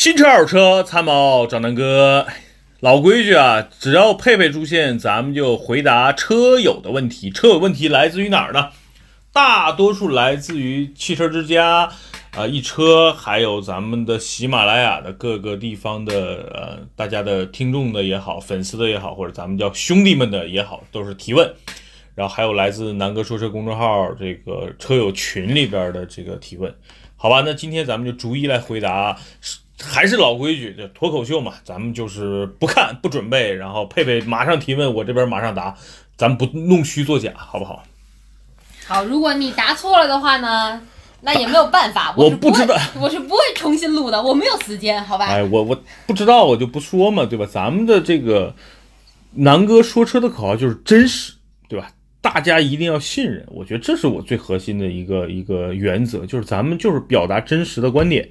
新车二手车参谋找南哥，老规矩啊，只要佩佩出现，咱们就回答车友的问题。车友问题来自于哪儿呢？大多数来自于汽车之家啊、一车，还有咱们的喜马拉雅的各个地方的呃，大家的听众的也好，粉丝的也好，或者咱们叫兄弟们的也好，都是提问。然后还有来自南哥说车公众号这个车友群里边的这个提问，好吧？那今天咱们就逐一来回答，还是老规矩，就脱口秀嘛，咱们就是不看不准备，然后佩佩马上提问，我这边马上答，咱不弄虚作假，好不好？好，如果你答错了的话呢，那也没有办法，我是不知道，我是不会重新录的，我没有时间，好吧？哎，我我不知道，我就不说嘛，对吧？咱们的这个南哥说车的口号就是真实，对吧？大家一定要信任，我觉得这是我最核心的一个一个原则，就是咱们就是表达真实的观点。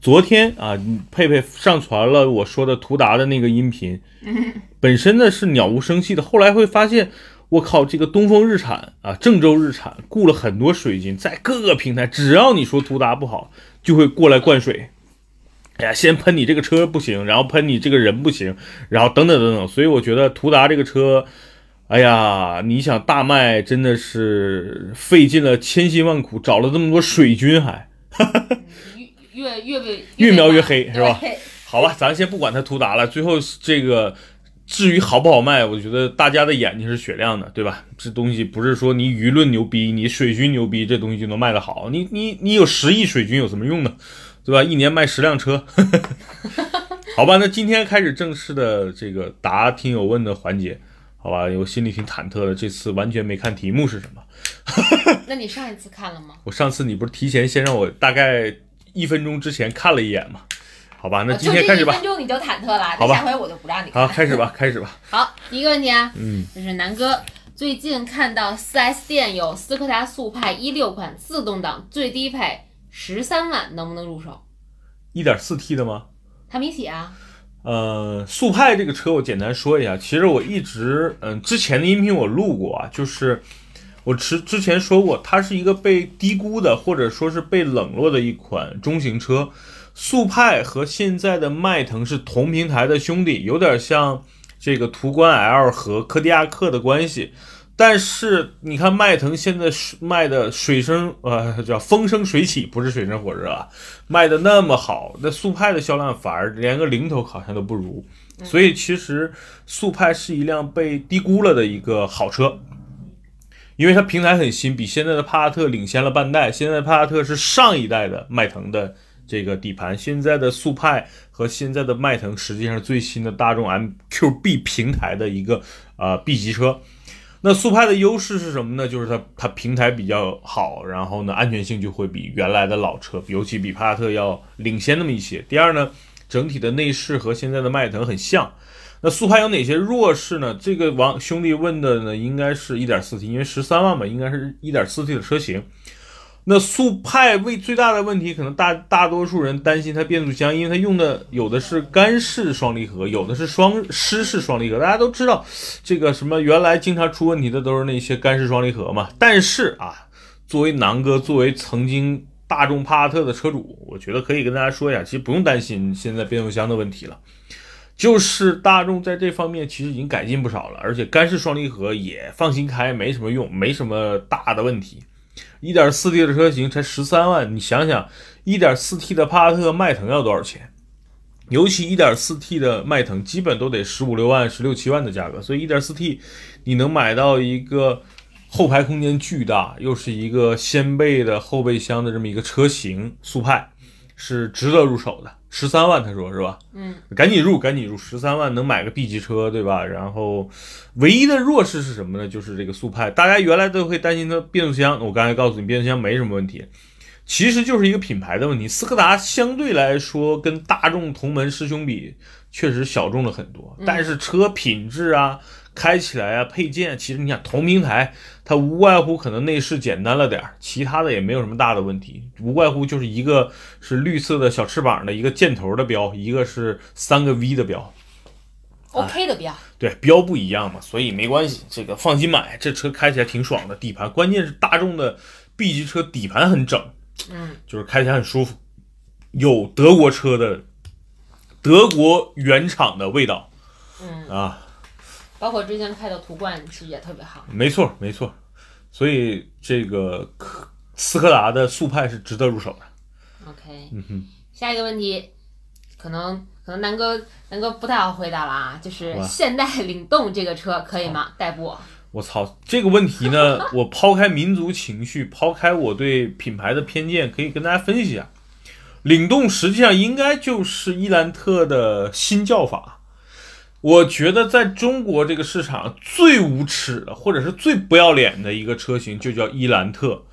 昨天啊，佩佩上传了我说的途达的那个音频，本身呢是鸟无声息的，后来会发现，我靠，这个东风日产啊，郑州日产雇了很多水军，在各个平台，只要你说途达不好，就会过来灌水。哎呀，先喷你这个车不行，然后喷你这个人不行，然后等等等等。所以我觉得途达这个车，哎呀，你想大卖真的是费尽了千辛万苦，找了这么多水军还。越越越越描越黑是吧 好吧，咱先不管它途达了，最后这个至于好不好卖，我觉得大家的眼睛是雪亮的，对吧？这东西不是说你舆论牛逼，你水军牛逼，这东西就能卖得好。你你你有十亿水军有什么用呢？对吧？一年卖十辆车 好吧？那今天开始正式的这个答听友问的环节，好吧？我心里挺忐忑的，这次完全没看题目是什么。那你上一次看了吗？我上次你不是提前先让我大概一分钟之前看了一眼嘛？好吧，那今天开始吧一分。钟你就忐忑了，好吧那下回我就不让你好，看。开始吧，开始吧。好，第一个问题啊，嗯，就是南哥最近看到 4S 店有斯柯达速派一六款自动挡，最低配十三万，能不能入手？一点四 T 的吗？他没写啊。呃，速派这个车我简单说一下，其实我一直，嗯，之前的音频我录过啊，就是我之之前说过，它是一个被低估的或者说是被冷落的一款中型车。速派和现在的迈腾是同平台的兄弟，有点像这个途观 L 和柯迪亚克的关系。但是你看迈腾现在是卖的水深呃叫风生水起，不是水深火热啊，卖的那么好，那速派的销量反而连个零头好像都不如。所以其实速派是一辆被低估了的一个好车，因为它平台很新，比现在的帕萨特领先了半代。现在帕萨特是上一代的迈腾的这个底盘，现在的速派和现在的迈腾实际上最新的大众 MQB 平台的一个呃 B 级车。那速派的优势是什么呢？就是它它平台比较好，然后呢安全性就会比原来的老车，尤其比帕萨特要领先那么一些。第二呢，整体的内饰和现在的迈腾很像。那速派有哪些弱势呢？这个王兄弟问的呢，应该是 1.4T，因为十三万嘛，应该是 1.4T 的车型。那速派为最大的问题，可能大大多数人担心它变速箱，因为它用的有的是干式双离合，有的是双湿式双离合。大家都知道，这个什么原来经常出问题的都是那些干式双离合嘛。但是啊，作为南哥，作为曾经大众帕萨特的车主，我觉得可以跟大家说一下，其实不用担心现在变速箱的问题了。就是大众在这方面其实已经改进不少了，而且干式双离合也放心开，没什么用，没什么大的问题。1.4T 的车型才十三万，你想想，1.4T 的帕萨特、迈腾要多少钱？尤其 1.4T 的迈腾，基本都得十五六万、十六七万的价格。所以 1.4T 你能买到一个后排空间巨大，又是一个掀背的后备箱的这么一个车型，速派是值得入手的。十三万，他说是吧？嗯，赶紧入，赶紧入，十三万能买个 B 级车，对吧？然后唯一的弱势是什么呢？就是这个速派，大家原来都会担心它变速箱，我刚才告诉你，变速箱没什么问题，其实就是一个品牌的问题。斯柯达相对来说跟大众同门师兄比，确实小众了很多，但是车品质啊。开起来啊，配件其实你想同平台，它无外乎可能内饰简单了点儿，其他的也没有什么大的问题，无外乎就是一个是绿色的小翅膀的一个箭头的标，一个是三个 V 的标，OK 的标，对，标不一样嘛，所以没关系，这个放心买，这车开起来挺爽的，底盘关键是大众的 B 级车底盘很整，嗯，就是开起来很舒服，有德国车的德国原厂的味道。嗯，啊，包括之前开的途观其实也特别好。没错没错。所以这个科斯柯达的速派是值得入手的。OK，嗯哼，下一个问题，可能可能南哥南哥不太好回答了啊，就是现代领动这个车可以吗？代步？我操，这个问题呢，我抛开民族情绪，抛开我对品牌的偏见，可以跟大家分析一下。领动实际上应该就是伊兰特的新叫法。我觉得在中国这个市场最无耻的，或者是最不要脸的一个车型，就叫伊兰特。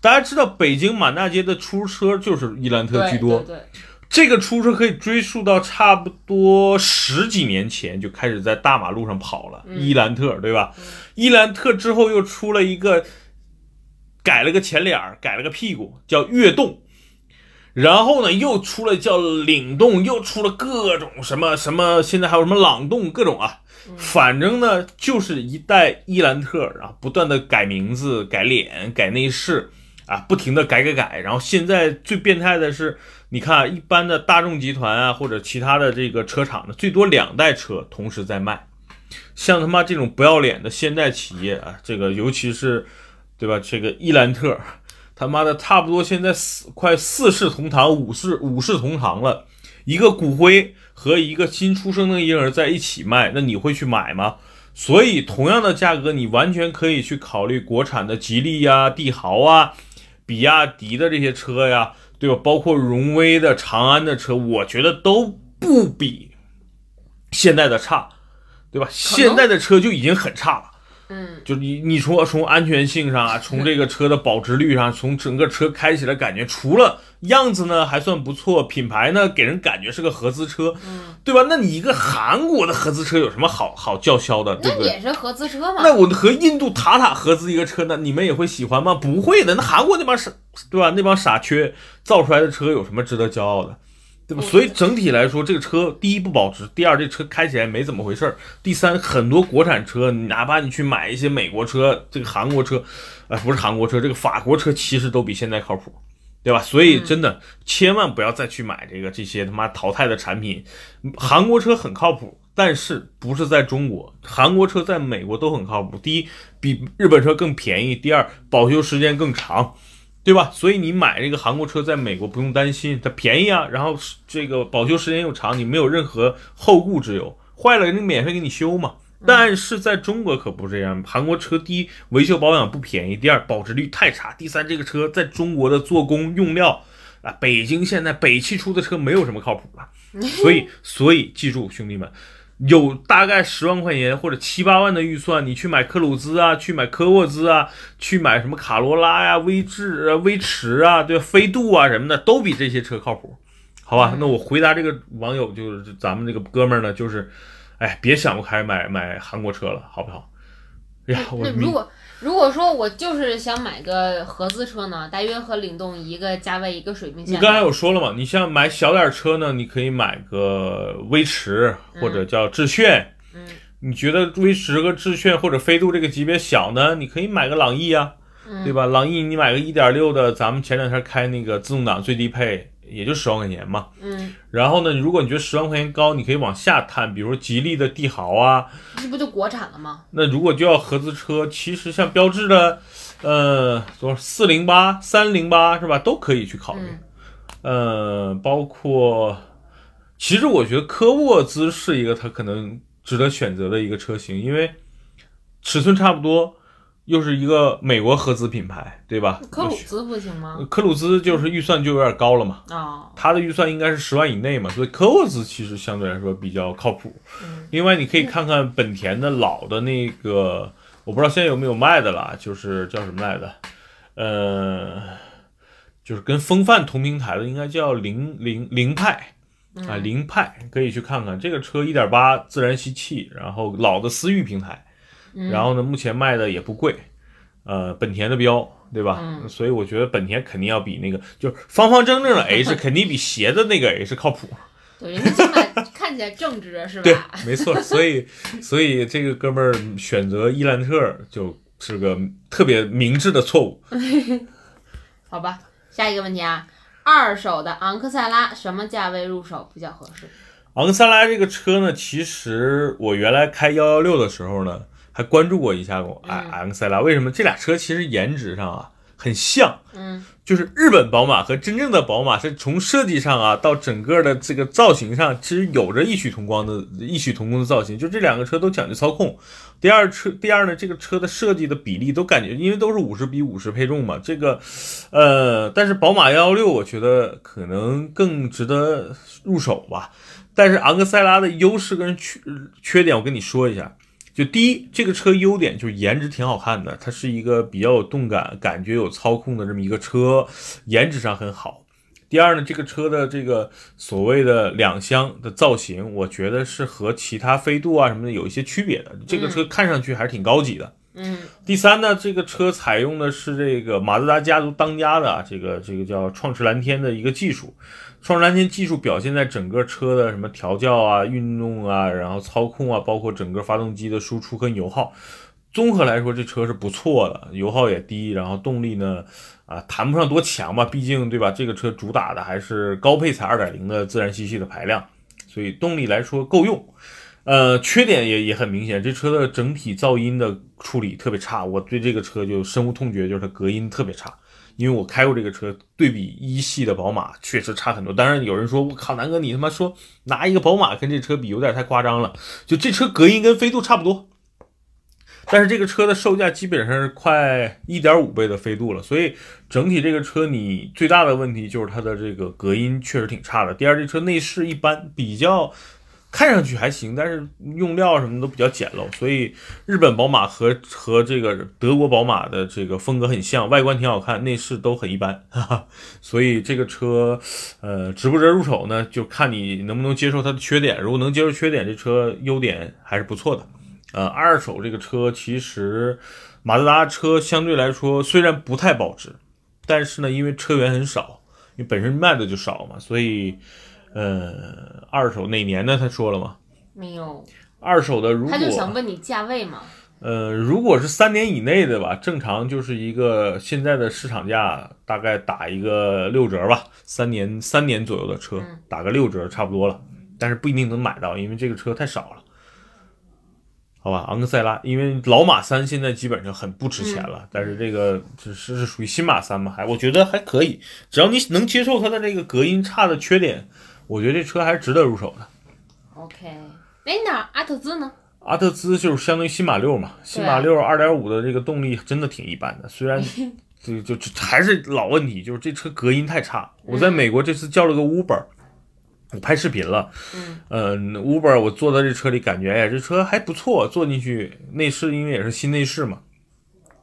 大家知道，北京满大街的出租车就是伊兰特居多。对对，这个出租车可以追溯到差不多十几年前就开始在大马路上跑了，嗯伊兰特，对吧？嗯伊兰特之后又出了一个，改了个前脸，改了个屁股，叫悦动。然后呢，又出了叫领动，又出了各种什么什么，现在还有什么朗动，各种啊。反正呢，就是一代伊兰特啊，不断的改名字、改脸、改内饰啊，不停的改改改。然后现在最变态的是，你看啊一般的大众集团啊，或者其他的这个车厂呢，最多两代车同时在卖。像他妈这种不要脸的现代企业啊，这个尤其是，对吧？这个伊兰特，他妈的差不多现在四快四世同堂、五世五世同堂了，一个骨灰和一个新出生的婴儿在一起卖，那你会去买吗？所以同样的价格，你完全可以去考虑国产的吉利呀、帝豪啊、比亚迪的这些车呀，对吧？包括荣威的、长安的车，我觉得都不比现在的差，对吧？现在的车就已经很差了。嗯，就你你说从安全性上啊，从这个车的保值率上，从整个车开起来感觉，除了样子呢还算不错，品牌呢给人感觉是个合资车，嗯，对吧？那你一个韩国的合资车有什么好好叫嚣的，对不对？那也是合资车嘛。那我和印度塔塔合资一个车，那你们也会喜欢吗？不会的，那韩国那帮傻，对吧？那帮傻缺造出来的车有什么值得骄傲的？对吧？所以整体来说，这个车第一不保值，第二这车开起来没怎么回事儿，第三很多国产车，哪怕你去买一些美国车，这个韩国车，呃，不是韩国车，这个法国车其实都比现在靠谱。对吧？所以真的千万不要再去买这个这些他妈淘汰的产品。韩国车很靠谱，但是不是在中国，韩国车在美国都很靠谱。第一，比日本车更便宜；第二，保修时间更长，对吧？所以你买这个韩国车在美国不用担心，它便宜啊，然后这个保修时间又长，你没有任何后顾之忧，坏了人家免费给你修嘛。但是在中国可不这样，韩国车第一维修保养不便宜，第二保值率太差，第三这个车在中国的做工用料啊，北京现在北汽出的车没有什么靠谱的，所以 所以记住兄弟们，有大概十万块钱或者七八万的预算，你去买科鲁兹啊，去买科沃兹啊，去买什么卡罗拉呀、威志啊、威驰啊，对？飞度啊什么的，都比这些车靠谱，好吧？那我回答这个网友就是咱们这个哥们儿呢，就是。哎，别想不开买买韩国车了，好不好？哎呀，我那如果如果说我就是想买个合资车呢，大约和领动一个价位一个水平线。你刚才有说了嘛，你像买小点车呢，你可以买个威驰或者叫致炫。嗯，你觉得威驰和致炫或者飞度这个级别小呢，你可以买个朗逸啊，嗯对吧？朗逸你买个一点六的，咱们前两天开那个自动挡最低配也就十万块钱嘛。嗯，然后呢，如果你觉得十万块钱高，你可以往下探，比如说吉利的帝豪啊，这不就国产了吗？那如果就要合资车，其实像标致的，呃，多少四零八、三零八是吧，都可以去考虑。嗯呃，包括，其实我觉得科沃兹是一个它可能值得选择的一个车型，因为尺寸差不多，又是一个美国合资品牌，对吧？科鲁兹不行吗？科鲁兹就是预算就有点高了嘛，哦，它的预算应该是十万以内嘛，所以科沃兹其实相对来说比较靠谱。嗯另外，你可以看看本田的老的那个，我不知道现在有没有卖的啦，就是叫什么来着？呃，就是跟风范同平台的，应该叫凌凌凌派啊，嗯凌派可以去看看。这个车一点八自然吸气，然后老的思域平台，嗯然后呢，目前卖的也不贵，呃，本田的标。对吧？嗯所以我觉得本田肯定要比那个就是方方正正的 H 肯定比斜的那个 H 靠谱。对，人家起码看起来正直是对吧？，没错，所以所以这个哥们儿选择伊兰特就是个特别明智的错误。好吧，下一个问题啊，二手的昂克赛拉什么价位入手比较合适？昂克赛拉这个车呢，其实我原来开幺幺六的时候呢，还关注过一下过嗯昂昂克赛拉。为什么这俩车其实颜值上啊很像？嗯就是日本宝马和真正的宝马是从设计上啊，到整个的这个造型上，其实有着异曲同工的异曲同工的造型。就这两个车都讲究操控。第二车，第二呢，这个车的设计的比例都感觉，因为都是五十比五十配重嘛，这个，呃，但是宝马幺幺六我觉得可能更值得入手吧。但是昂克赛拉的优势跟缺缺点，我跟你说一下。就第一，这个车优点就是颜值挺好看的，它是一个比较有动感、感觉有操控的这么一个车，颜值上很好。第二呢，这个车的这个所谓的两厢的造型，我觉得是和其他飞度啊什么的有一些区别的。这个车看上去还是挺高级的。嗯第三呢，这个车采用的是这个马自达家族当家的啊这个这个叫创驰蓝天的一个技术。创驰蓝天技术表现在整个车的什么调教啊、运动啊，然后操控啊，包括整个发动机的输出跟油耗，综合来说这车是不错的，油耗也低，然后动力呢啊谈不上多强吧，毕竟对吧？这个车主打的还是高配才2.0的自然吸气的排量，所以动力来说够用。呃，缺点也也很明显，这车的整体噪音的处理特别差，我对这个车就深恶痛绝，就是它隔音特别差。因为我开过这个车，对比一系的宝马确实差很多。当然有人说，我靠，南哥你他妈说拿一个宝马跟这车比，有点太夸张了。就这车隔音跟飞度差不多，但是这个车的售价基本上是快一点五倍的飞度了，所以整体这个车你最大的问题就是它的这个隔音确实挺差的。第二，这车内饰一般，比较看上去还行，但是用料什么都比较简陋，所以日本宝马和和这个德国宝马的这个风格很像，外观挺好看，内饰都很一般，哈哈。所以这个车，呃，值不值入手呢？就看你能不能接受它的缺点。如果能接受缺点，这车优点还是不错的。呃，二手这个车其实马自达车相对来说虽然不太保值，但是呢，因为车源很少，因为本身卖的就少嘛，所以呃，二手哪年呢？他说了吗？没有，二手的如果他就想问你价位嘛。呃，如果是三年以内的吧，正常就是一个现在的市场价，大概打一个六折吧，三年三年左右的车嗯打个六折差不多了，但是不一定能买到，因为这个车太少了。好吧，昂克赛拉，因为老马三现在基本上很不值钱了，但是这个只是是属于新马三嘛，还我觉得还可以，只要你能接受它的这个隔音差的缺点，我觉得这车还是值得入手的。OK，哎，那阿特兹呢？阿特兹就是相当于新马六嘛，新马六二点五的这个动力真的挺一般的，虽然 就就就还是老问题，就是这车隔音太差。我在美国这次叫了个 Uber，我拍视频了，嗯嗯，Uber 我坐在这车里感觉，哎，这车还不错，坐进去内饰因为也是新内饰嘛，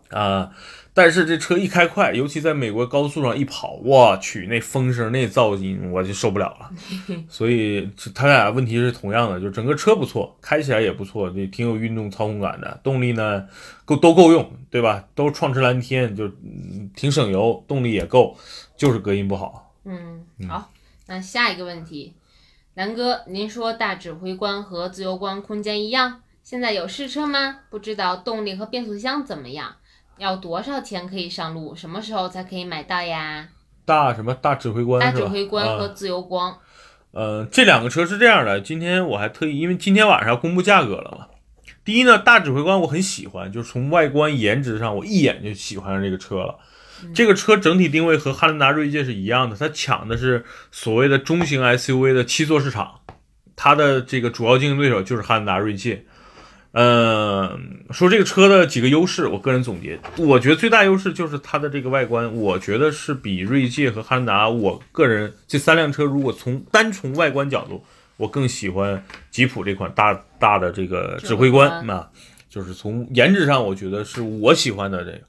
啊、但是这车一开快，尤其在美国高速上一跑，我去，那风声那噪音我就受不了了。所以这它俩问题是同样的，就整个车不错，开起来也不错，就挺有运动操控感的，动力呢够都够用，对吧？都是创驰蓝天，就、嗯挺省油，动力也够，就是隔音不好。嗯，好，那下一个问题，南哥，您说大指挥官和自由光空间一样，现在有试车吗？不知道动力和变速箱怎么样？要多少钱可以上路？什么时候才可以买到呀？大什么大指挥官大？指挥官啊和自由光，呃，这两个车是这样的，今天我还特意，因为今天晚上要公布价格了嘛。第一呢，大指挥官我很喜欢，就是从外观颜值上，我一眼就喜欢上这个车了。这个车整体定位和汉兰达锐界是一样的，它抢的是所谓的中型 SUV 的七座市场，它的这个主要竞争对手就是汉兰达锐界。嗯，说这个车的几个优势，我个人总结，我觉得最大优势就是它的这个外观，我觉得是比锐界和汉兰达，我个人这三辆车如果从单从外观角度，我更喜欢吉普这款大大的这个指挥官指挥官啊，就是从颜值上，我觉得是我喜欢的这个。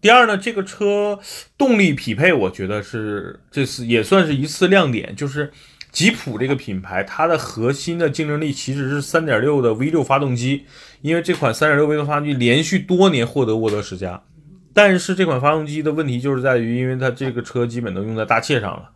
第二呢，这个车动力匹配，我觉得是这次也算是一次亮点，就是吉普这个品牌，它的核心的竞争力其实是3.6的 V6 发动机，因为这款 3.6V 的发动机连续多年获得沃德十佳，但是这款发动机的问题就是在于，因为它这个车基本都用在大切上了，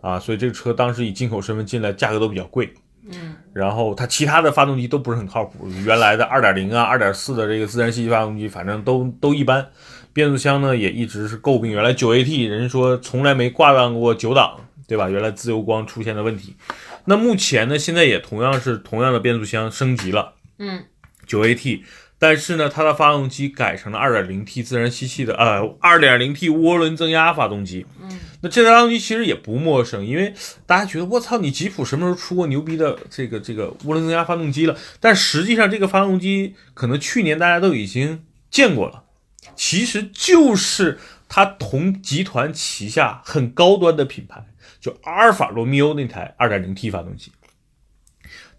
啊，所以这个车当时以进口身份进来，价格都比较贵。嗯，然后它其他的发动机都不是很靠谱，原来的2.0啊、2.4的这个自然吸气发动机，反正都都一般。变速箱呢也一直是诟病，原来 9AT 人说从来没挂档过九档，对吧？原来自由光出现的问题，那目前呢，现在也同样是同样的变速箱升级了，嗯，九 AT，但是呢，它的发动机改成了二点零 T 自然吸气的，呃，二点零 T 涡轮增压发动机。嗯，那这台发动机其实也不陌生，因为大家觉得我操，你吉普什么时候出过牛逼的这个这个涡轮增压发动机了？但实际上这个发动机可能去年大家都已经见过了，其实就是它同集团旗下很高端的品牌，就阿尔法罗密欧那台二点零 T 发动机。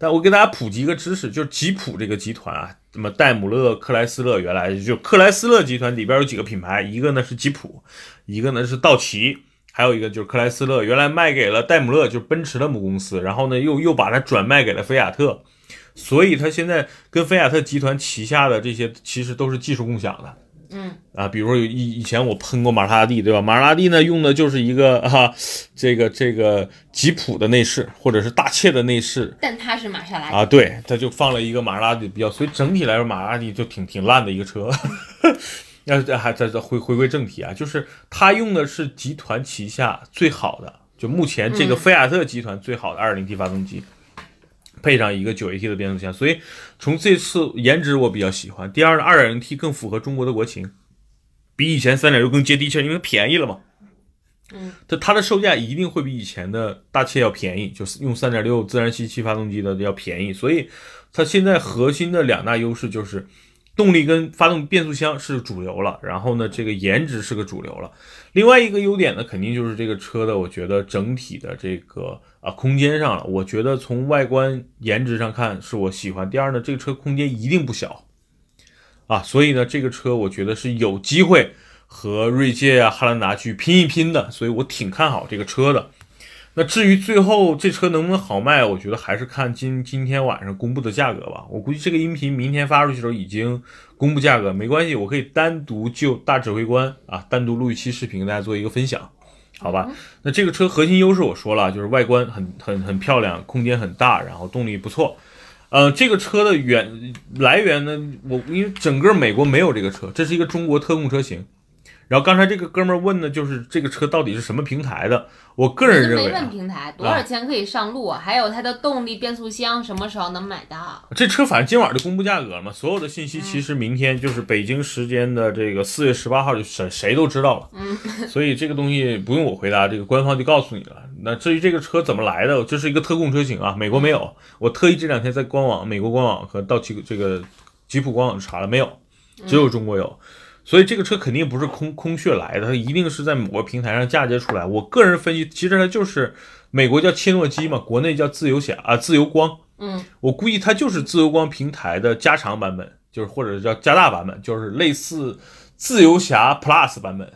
但我给大家普及一个知识，就是吉普这个集团啊，那么戴姆勒、克莱斯勒原来就克莱斯勒集团里边有几个品牌，一个呢是吉普，一个呢是道奇，还有一个就是克莱斯勒，原来卖给了戴姆勒，就是奔驰的母公司，然后呢又又把它转卖给了菲亚特，所以它现在跟菲亚特集团旗下的这些其实都是技术共享的。嗯啊，比如说有以以前我喷过玛莎拉蒂，对吧？玛莎拉蒂呢用的就是一个啊，这个这个吉普的内饰，或者是大切的内饰但它是玛莎拉蒂。啊，对，它就放了一个玛莎拉蒂比较，所以整体来说玛莎拉蒂就挺挺烂的一个车。要这还再再回回归正题啊，就是它用的是集团旗下最好的，就目前这个嗯菲亚特集团最好的 2.0T 发动机。配上一个 9AT 的变速箱，所以从这次颜值我比较喜欢。第二呢，2.0T 更符合中国的国情，比以前三点六更接地气，因为便宜了嘛。嗯，它它的售价一定会比以前的大切要便宜，就是用三点六自然吸气发动机的要便宜，所以它现在核心的两大优势就是动力跟发动变速箱是主流了，然后呢，这个颜值是个主流了。另外一个优点呢，肯定就是这个车的，我觉得整体的这个啊空间上了，我觉得从外观颜值上看是我喜欢。第二呢，这个车空间一定不小啊，所以呢，这个车我觉得是有机会和锐界啊、汉兰达去拼一拼的，所以我挺看好这个车的。那至于最后这车能不能好卖，我觉得还是看今今天晚上公布的价格吧。我估计这个音频明天发出去的时候已经公布价格，没关系，我可以单独就大指挥官啊单独录一期视频，跟大家做一个分享，好吧？那这个车核心优势我说了，就是外观很很很漂亮，空间很大，然后动力不错。呃，这个车的源来源呢，我因为整个美国没有这个车，这是一个中国特供车型。然后刚才这个哥们儿问的就是这个车到底是什么平台的？我个人认没为、啊问，平台多少钱可以上路，还有它的动力变速箱什么时候能买到？这车反正今晚就公布价格了嘛，所有的信息其实明天就是北京时间的这个四月十八号就谁谁都知道了，嗯，所以这个东西不用我回答，这个官方就告诉你了。那至于这个车怎么来的，这是一个特供车型啊，美国没有，我特意这两天在官网、美国官网和道奇这个吉普官网查了，没有，只有中国有。所以这个车肯定不是空空穴来的，它一定是在某个平台上嫁接出来。我个人分析，其实它就是美国叫切诺基嘛，国内叫自由侠啊，自由光。嗯，我估计它就是自由光平台的加长版本，就是或者叫加大版本，就是类似自由侠 Plus 版本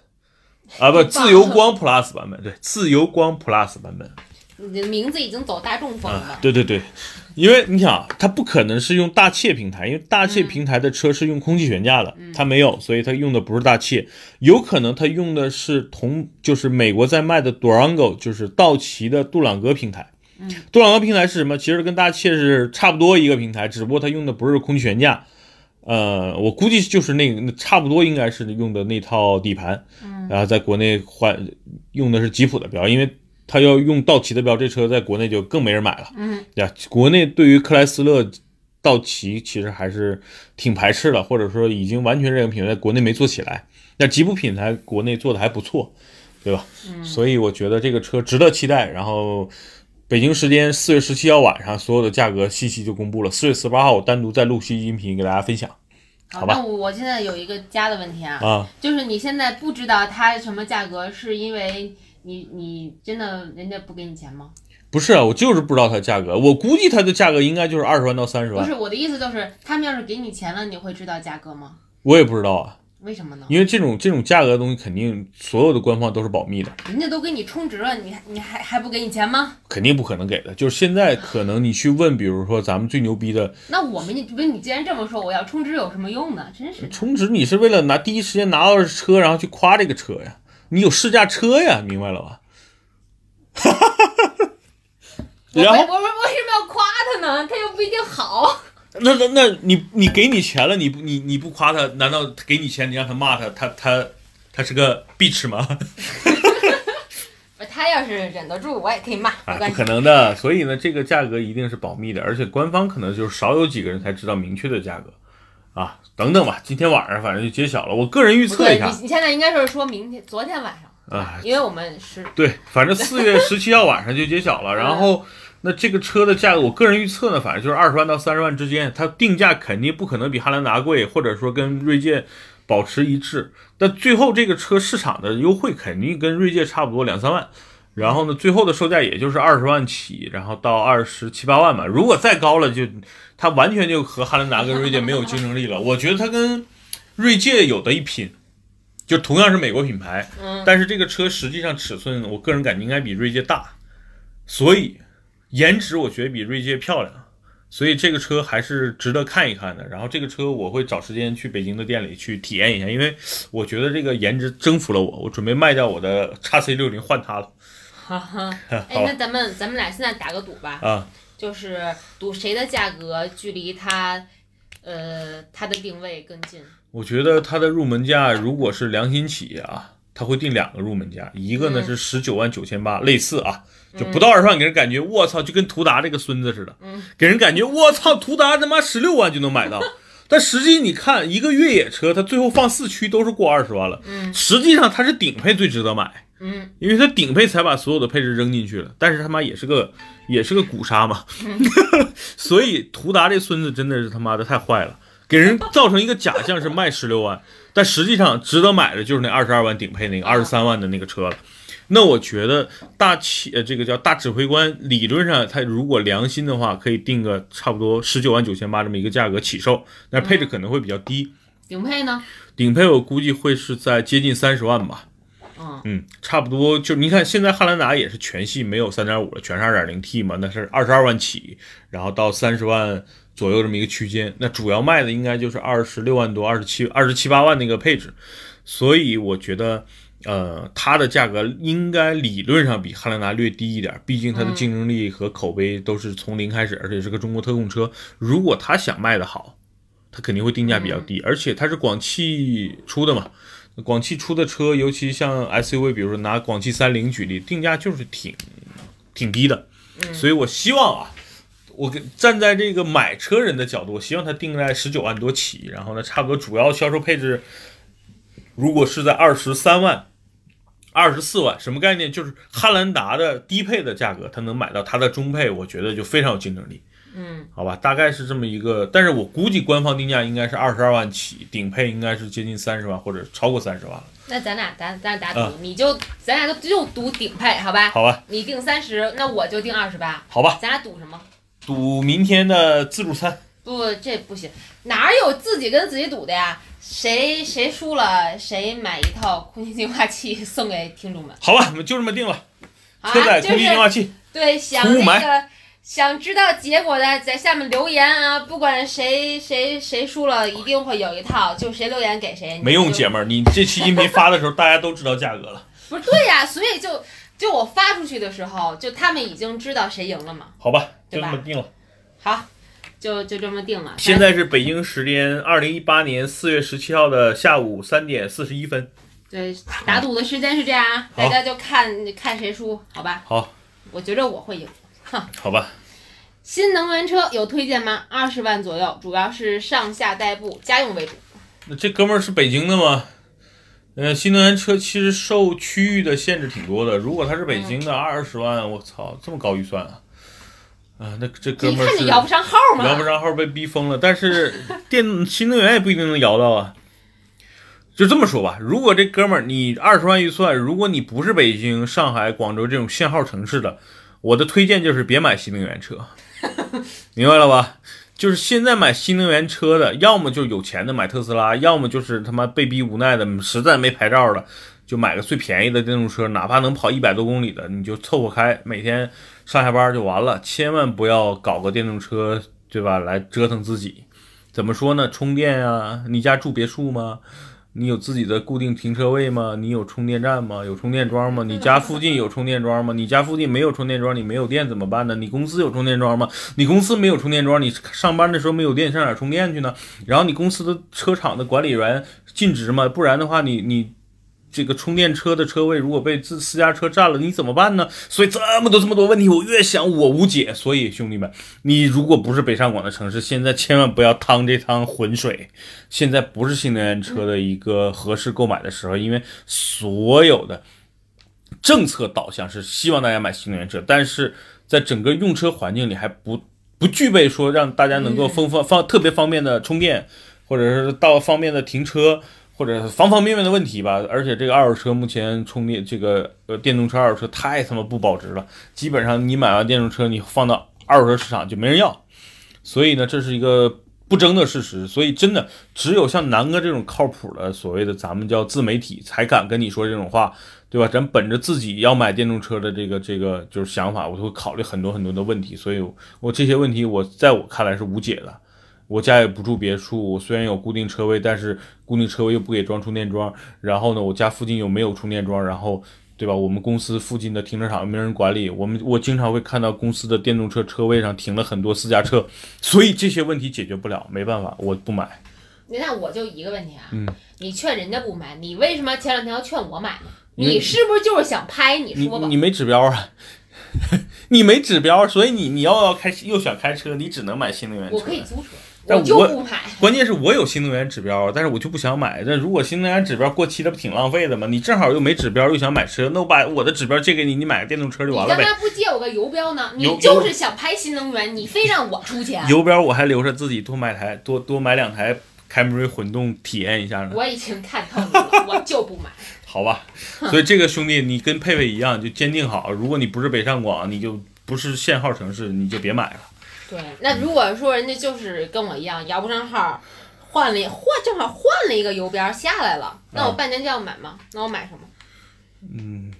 啊，不，自由光 Plus 版本，对，自由光 Plus 版本名字已经走大众风啊了，。对对对，因为你想啊，它不可能是用大切平台，因为大切平台的车是用空气悬架的，它没有，所以它用的不是大切，有可能它用的是同就是美国在卖的 Durango，就是道奇的杜朗格平台。嗯，杜朗格平台是什么？其实跟大切是差不多一个平台，只不过它用的不是空气悬架。呃，我估计就是那个那差不多应该是用的那套底盘，嗯然后在国内换用的是吉普的标，因为它要用道奇的标，这车在国内就更没人买了。嗯，对啊，国内对于克莱斯勒、道奇其实还是挺排斥的，或者说已经完全这个品牌在国内没做起来。那吉普品牌国内做的还不错，对吧？嗯所以我觉得这个车值得期待。然后北京时间四月十七号晚上，所有的价格信息就公布了。四月十八号我单独再录期音频给大家分享好吧那我我现在有一个加的问题啊，啊。就是你现在不知道它什么价格，是因为你你真的人家不给你钱吗？不是啊，我就是不知道它价格，我估计它的价格应该就是二十万到三十万，不是我的意思，就是他们要是给你钱了，你会知道价格吗？我也不知道啊。为什么呢？因为这种这种价格的东西，肯定所有的官方都是保密的，人家都给你充值了，你你还还不给你钱吗？肯定不可能给的。就是现在可能你去问，比如说咱们最牛逼的 那我们你不是你既然这么说，我要充值有什么用呢？真是。充值，你是为了拿第一时间拿到车，然后去夸这个车呀，你有试驾车呀，明白了吧？我然后我我为什么要夸他呢？他又不一定好。那那那你你给你钱了，你不你你不夸他，难道给你钱你让他骂他，他他他是个 bitch 吗？他 他要是忍得住，我也可以骂。不可能的。所以呢，这个价格一定是保密的，而且官方可能就是少有几个人才知道明确的价格啊。等等吧，今天晚上反正就揭晓了。我个人预，测一下你你现在应该是说明天、昨天晚上，啊，因为我们是对，反正四月十七号晚上就揭晓了。然后，那这个车的价格，我个人预测呢，反正就是二十万到三十万之间。它定价肯定不可能比汉兰达贵，或者说跟锐界保持一致。但最后这个车市场的优惠肯定跟锐界差不多两三万。然后呢，最后的售价也就是二十万起，然后到二十七八万吧。如果再高了，就它完全就和汉兰达跟锐界没有竞争力了。我觉得它跟锐界有的一拼，就同样是美国品牌，嗯但是这个车实际上尺寸，我个人感觉应该比锐界大，所以颜值我觉得比锐界漂亮，所以这个车还是值得看一看的。然后这个车我会找时间去北京的店里去体验一下，因为我觉得这个颜值征服了我，我准备卖掉我的叉 C 六零换它了。哈哈。哎，那咱们咱们俩现在打个赌吧，啊，就是赌谁的价格距离它，呃，它的定位更近。我觉得它的入门价如果是良心企业啊，它会定两个入门价，一个呢嗯是十九万九千八，类似啊，就不到二十万，给人感觉我操，就跟途达这个孙子似的，嗯给人感觉我操，途达他妈十六万就能买到。但实际你看，一个越野车，它最后放四驱都是过二十万了。嗯实际上它是顶配最值得买，嗯，因为他顶配才把所有的配置扔进去了。但是他妈也是个也是个鼓刹嘛，所以途达这孙子真的是他妈的太坏了，给人造成一个假象是卖十六万，但实际上值得买的就是那二十二万顶配那个二十三万的那个车了。那我觉得大企呃，这个叫大指挥官，理论上他如果良心的话，可以定个差不多十九万九千八这么一个价格起售，那配置可能会比较低。顶配呢？顶配我估计会是在接近三十万吧，嗯嗯，差不多就你看现在汉兰达也是全系没有三点五了，全是二点零 T 嘛，那是二十二万起，然后到三十万左右这么一个区间，那主要卖的应该就是二十六万多、二十七、二十七八万那个配置，所以我觉得。呃，它的价格应该理论上比汉兰达略低一点，毕竟它的竞争力和口碑都是从零开始，而且是个中国特供车。如果它想卖的好，它肯定会定价比较低，而且它是广汽出的嘛，广汽出的车，尤其像 SUV，比如说拿广汽三菱举例，定价就是挺挺低的，所以我希望啊，我跟站在这个买车人的角度，我希望它定在十九万多起，然后呢，差不多主要销售配置，如果是在二十三万。二十四万什么概念？就是汉兰达的低配的价格，它能买到它的中配，我觉得就非常有竞争力。嗯，好吧，大概是这么一个，但是我估计官方定价应该是二十二万起，顶配应该是接近三十万或者超过三十万了。那咱俩咱咱俩打赌，嗯你就咱俩就就赌顶配，好吧？好吧，你定三十，那我就定二十八。好吧，咱俩赌什么？赌明天的自助餐。不，这不行，哪有自己跟自己赌的呀？谁谁输了，谁买一套空气净化器送给听众们。好吧，我们就这么定了。车载空气净就是化器，对想涂霾那个想知道结果的，在下面留言啊，不管谁谁谁输了，一定会有一套，就谁留言给谁。没用，姐们儿，你这期音频发的时候，大家都知道价格了，不是对呀，所以就就我发出去的时候，就他们已经知道谁赢了嘛。好吧，就这么定了。好，就就这么定了。现在是北京时间二零一八年四月十七号的下午三点四十一分。对打赌的时间是这样啊，大家就看看谁输，好吧？好，我觉着我会赢。好吧，新能源车有推荐吗？二十万左右，主要是上下代步，家用为主。那这哥们儿是北京的吗？呃，新能源车其实受区域的限制挺多的。如果他是北京的，二十万，我操，这么高预算啊！啊，那这哥们儿是看你摇不上号吗？摇不上号被逼疯了。但是 电新能源也不一定能摇到啊。就这么说吧，如果这哥们儿你二十万预算，如果你不是北京、上海、广州这种限号城市的，我的推荐就是别买新能源车，明白了吧？就是现在买新能源车的，要么就是有钱的买特斯拉，要么就是他妈被逼无奈的，实在没牌照的，就买个最便宜的电动车，哪怕能跑一百多公里的，你就凑合开，每天上下班就完了。千万不要搞个电动车，对吧？来折腾自己。怎么说呢？充电啊，你家住别墅吗？你有自己的固定停车位吗？你有充电站吗？有充电桩吗？你家附近有充电桩吗？你家附近没有充电桩，你没有电怎么办呢？你公司有充电桩吗？你公司没有充电桩，你上班的时候没有电，上哪充电去呢？然后你公司的车厂的管理员尽职吗？不然的话你，你这个充电车的车位如果被自私家车占了，你怎么办呢？所以这么多这么多问题，我越想我无解。所以兄弟们，你如果不是北上广的城市，现在千万不要趟这趟浑水。现在不是新能源车的一个合适购买的时候，因为所有的政策导向是希望大家买新能源车，但是在整个用车环境里还不不具备说让大家能够方方方特别方便的充电，或者是到方便的停车。或者方方面面的问题吧，而且这个二手车目前充电这个呃电动车二手车太他妈不保值了，基本上你买完电动车你放到二手车市场就没人要，所以呢这是一个不争的事实，所以真的只有像南哥这种靠谱的所谓的咱们叫自媒体才敢跟你说这种话，对吧？咱本着自己要买电动车的这个这个就是想法，我会考虑很多很多的问题，所以我这些问题我在我看来是无解的。我家也不住别墅，我虽然有固定车位，但是固定车位又不给装充电桩。然后呢，我家附近又没有充电桩，然后，对吧？我们公司附近的停车场又没人管理，我们我经常会看到公司的电动车车位上停了很多私家车，所以这些问题解决不了，没办法，我不买。那我就一个问题啊，嗯，你劝人家不买，你为什么前两天要劝我买呢？你是不是就是想拍？你说吧。你没指标啊，你没指标，所以你你要要开又想开车，你只能买新能源车。我可以租车。但我不买，关键是我有新能源指标，但是我就不想买。那如果新能源指标过期，那不挺浪费的吗？你正好又没指标，又想买车，那我把我的指标借给你，你买个电动车就完了呗。你干嘛不借我个油标呢？你就是想拍新能源，你非让我出钱。油标我还留着自己多买台，多多买两台凯美瑞混动体验一下呢。我已经看透了，我就不买。好吧，所以这个兄弟，你跟佩佩一样，就坚定好，如果你不是北上广，你就不是限号城市，你就别买了。对，那如果说人家就是跟我一样摇不上号，换了换正好换了一个油标下来了，那我半年就要买吗？那我买什么？嗯，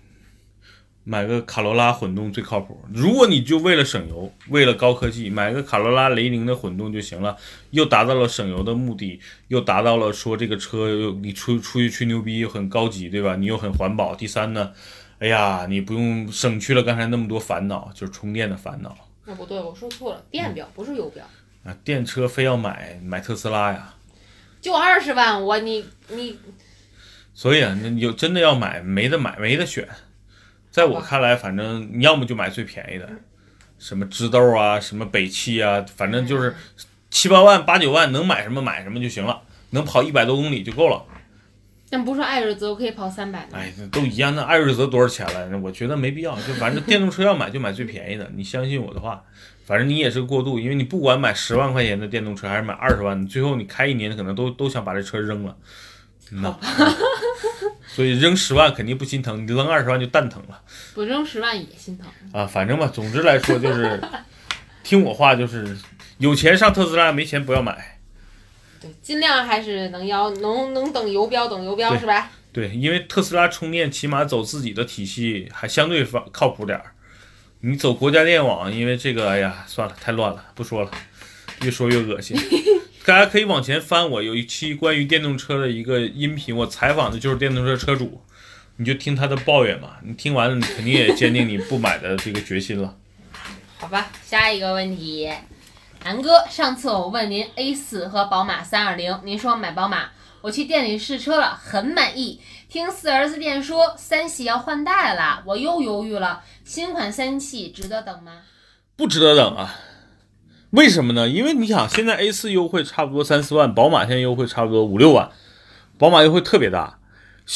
买个卡罗拉混动最靠谱。如果你就为了省油，为了高科技，买个卡罗拉雷凌的混动就行了，又达到了省油的目的，又达到了说这个车又你出出去吹牛逼又很高级，对吧？你又很环保。第三呢，哎呀，你不用省去了刚才那么多烦恼，就是充电的烦恼。那不对，我说错了，电表不是油表啊！电车非要买买特斯拉呀？就二十万，我你你。所以啊，你有真的要买，没得买，没得选。在我看来，反正你要么就买最便宜的，什么知豆啊，什么北汽啊，反正就是七八万、八九万能买什么买什么就行了，能跑一百多公里就够了。但不是艾瑞泽可以跑三百吗？哎，都一样。那艾瑞泽多少钱了？我觉得没必要。就反正电动车要买就买最便宜的。你相信我的话，反正你也是个过渡，因为你不管买十万块钱的电动车还是买二十万，最后你开一年可能都都想把这车扔了。那，所以扔十万肯定不心疼，你扔二十万就蛋疼了。不扔十万也心疼啊。反正吧，总之来说就是，听我话就是，有钱上特斯拉，没钱不要买。尽量还是能要能能等油标等油标是吧？对，因为特斯拉充电起码走自己的体系还相对方靠谱点儿。你走国家电网，因为这个哎呀算了太乱了，不说了，越说越恶心。大家可以往前翻，我有一期关于电动车的一个音频，我采访的就是电动车车主，你就听他的抱怨嘛。你听完了，你肯定也坚定你不买的这个决心了。好吧，下一个问题。南哥，上次我问您 A 四和宝马三二零，您说买宝马，我去店里试车了，很满意。听四 S 店说三系要换代了，我又犹豫了。新款三系值得等吗？不值得等啊！为什么呢？因为你想，现在 A 四优惠差不多三四万，宝马现在优惠差不多五六万，宝马优惠特别大。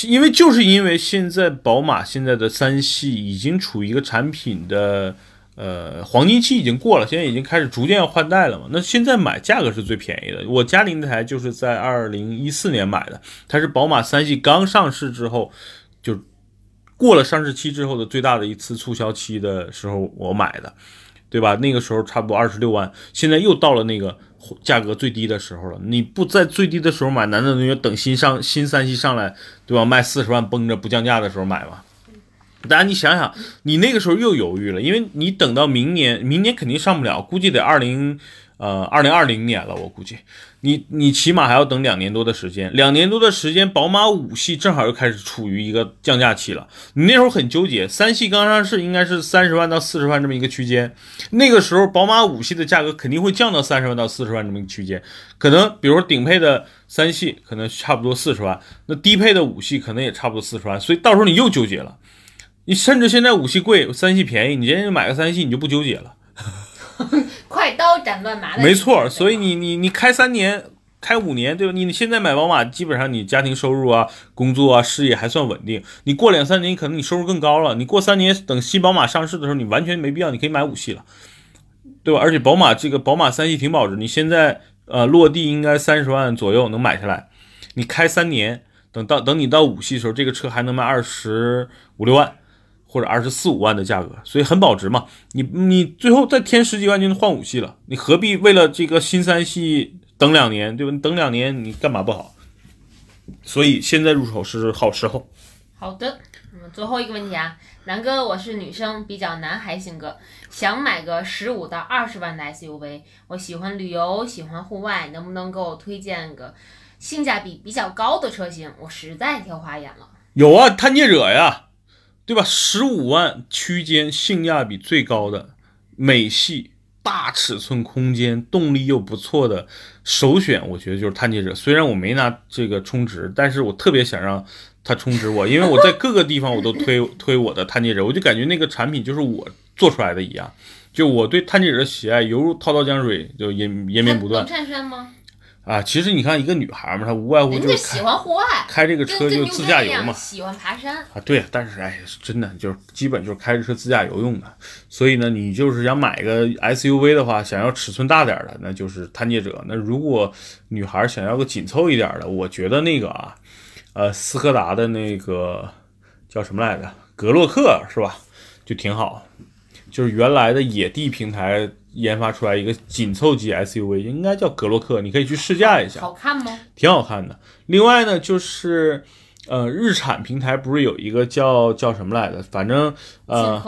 因为就是因为现在宝马现在的三系已经处于一个产品的。呃，黄金期已经过了，现在已经开始逐渐要换代了嘛。那现在买价格是最便宜的。我家里那台就是在二零一四年买的，它是宝马三系刚上市之后，就过了上市期之后的最大的一次促销期的时候我买的，对吧？那个时候差不多二十六万，现在又到了那个价格最低的时候了。你不在最低的时候买，难道你要等新上新三系上来，对吧？卖四十万绷着不降价的时候买吗？大家，你想想，你那个时候又犹豫了，因为你等到明年，明年肯定上不了，估计得二零呃，二零二零年了，我估计你你起码还要等两年多的时间，两年多的时间，宝马五系正好又开始处于一个降价期了。你那时候很纠结，三系刚上市应该是三十万到四十万这么一个区间，那个时候宝马五系的价格肯定会降到三十万到四十万这么一个区间，可能比如说顶配的三系可能差不多四十万，那低配的五系可能也差不多四十万，所以到时候你又纠结了。你甚至现在五系贵，三系便宜，你直接买个三系你就不纠结了。快刀斩乱麻 的。没错，所以你你你开三年、开五年，对吧？你现在买宝马，基本上你家庭收入啊、工作啊、事业还算稳定。你过两三年，可能你收入更高了。你过三年，等新宝马上市的时候，你完全没必要，你可以买五系了，对吧？而且宝马这个宝马三系挺保值，你现在呃落地应该三十万左右能买下来。你开三年，等到等你到五系的时候，这个车还能卖二十五六万。或者二十四五万的价格，所以很保值嘛。你你最后再添十几万就能换五系了，你何必为了这个新三系等两年，对吧？你等两年你干嘛不好？所以现在入手是好时候。好的，那么最后一个问题啊，南哥，我是女生，比较男孩性格，想买个十五到二十万的 SUV，我喜欢旅游，喜欢户外，能不能给我推荐个性价比比较高的车型？我实在挑花眼了。有啊，探界者呀。对吧？十五万区间性价比最高的美系大尺寸空间动力又不错的首选，我觉得就是探界者。虽然我没拿这个充值，但是我特别想让它充值我，因为我在各个地方我都推 推我的探界者，我就感觉那个产品就是我做出来的一样。就我对探界者的喜爱犹如滔滔江水，就延延绵不断。能衬吗？啊，其实你看一个女孩嘛，她无外乎就是喜欢户外，开这个车就自驾游嘛，喜欢爬山啊。对，但是哎，真的就是基本就是开着车自驾游用的。所以呢，你就是想买个 SUV 的话，想要尺寸大点的，那就是探界者。那如果女孩想要个紧凑一点的，我觉得那个啊，呃，斯柯达的那个叫什么来着？格洛克是吧？就挺好，就是原来的野地平台。研发出来一个紧凑级 SUV，应该叫格洛克，你可以去试驾一下。好看吗？挺好看的。另外呢，就是呃，日产平台不是有一个叫叫什么来着？反正呃，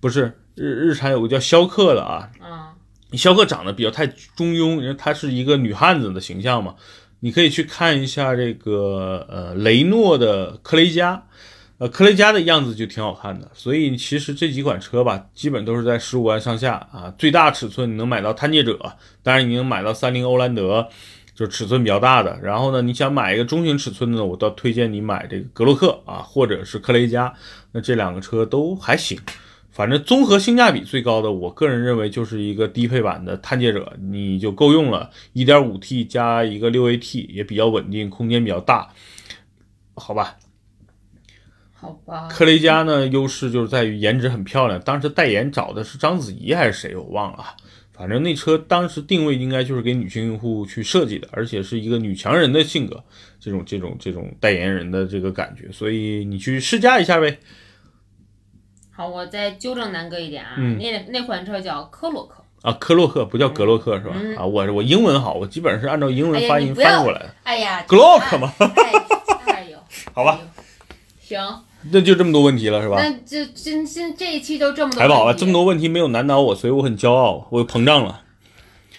不是日日产有个叫逍客的啊。啊。逍客长得比较太中庸，因为它是一个女汉子的形象嘛。你可以去看一下这个呃雷诺的科雷嘉。呃，科雷嘉的样子就挺好看的，所以其实这几款车吧，基本都是在十五万上下啊。最大尺寸你能买到探界者，当然你能买到三菱欧蓝德，就尺寸比较大的。然后呢，你想买一个中型尺寸的，我倒推荐你买这个格洛克啊，或者是科雷嘉。那这两个车都还行，反正综合性价比最高的，我个人认为就是一个低配版的探界者，你就够用了。1.5T 加一个 6AT 也比较稳定，空间比较大，好吧。好吧，科雷嘉呢，优势就是在于颜值很漂亮。当时代言找的是章子怡还是谁，我忘了。反正那车当时定位应该就是给女性用户去设计的，而且是一个女强人的性格，这种这种这种代言人的这个感觉。所以你去试驾一下呗。好，我再纠正南哥一点啊，那那款车叫科洛克啊，科洛克不叫格洛克是吧？啊，我我英文好，我基本上是按照英文发音翻过来的。哎呀，Glock 嘛。哎呦，好吧，行。那就这么多问题了，是吧？那就今今这一期就这么多。还好吧，这么多问题没有难倒我，所以我很骄傲，我膨胀了。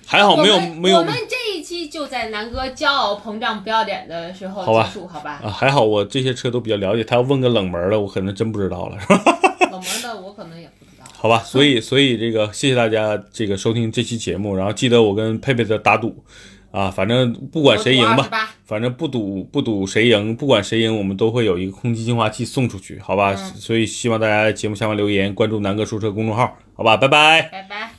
还好没有没有。我们这一期就在南哥骄傲膨胀不要脸的时候结束，好吧？啊，还好我这些车都比较了解。他要问个冷门的，我可能真不知道了，是吧？冷门的我可能也不知道。好吧，所以所以这个谢谢大家这个收听这期节目，然后记得我跟佩佩的打赌。啊，反正不管谁赢吧，反正不赌不赌谁赢，不管谁赢，我们都会有一个空气净化器送出去，好吧？所以希望大家节目下方留言，关注南哥说车公众号，好吧？拜拜，拜拜。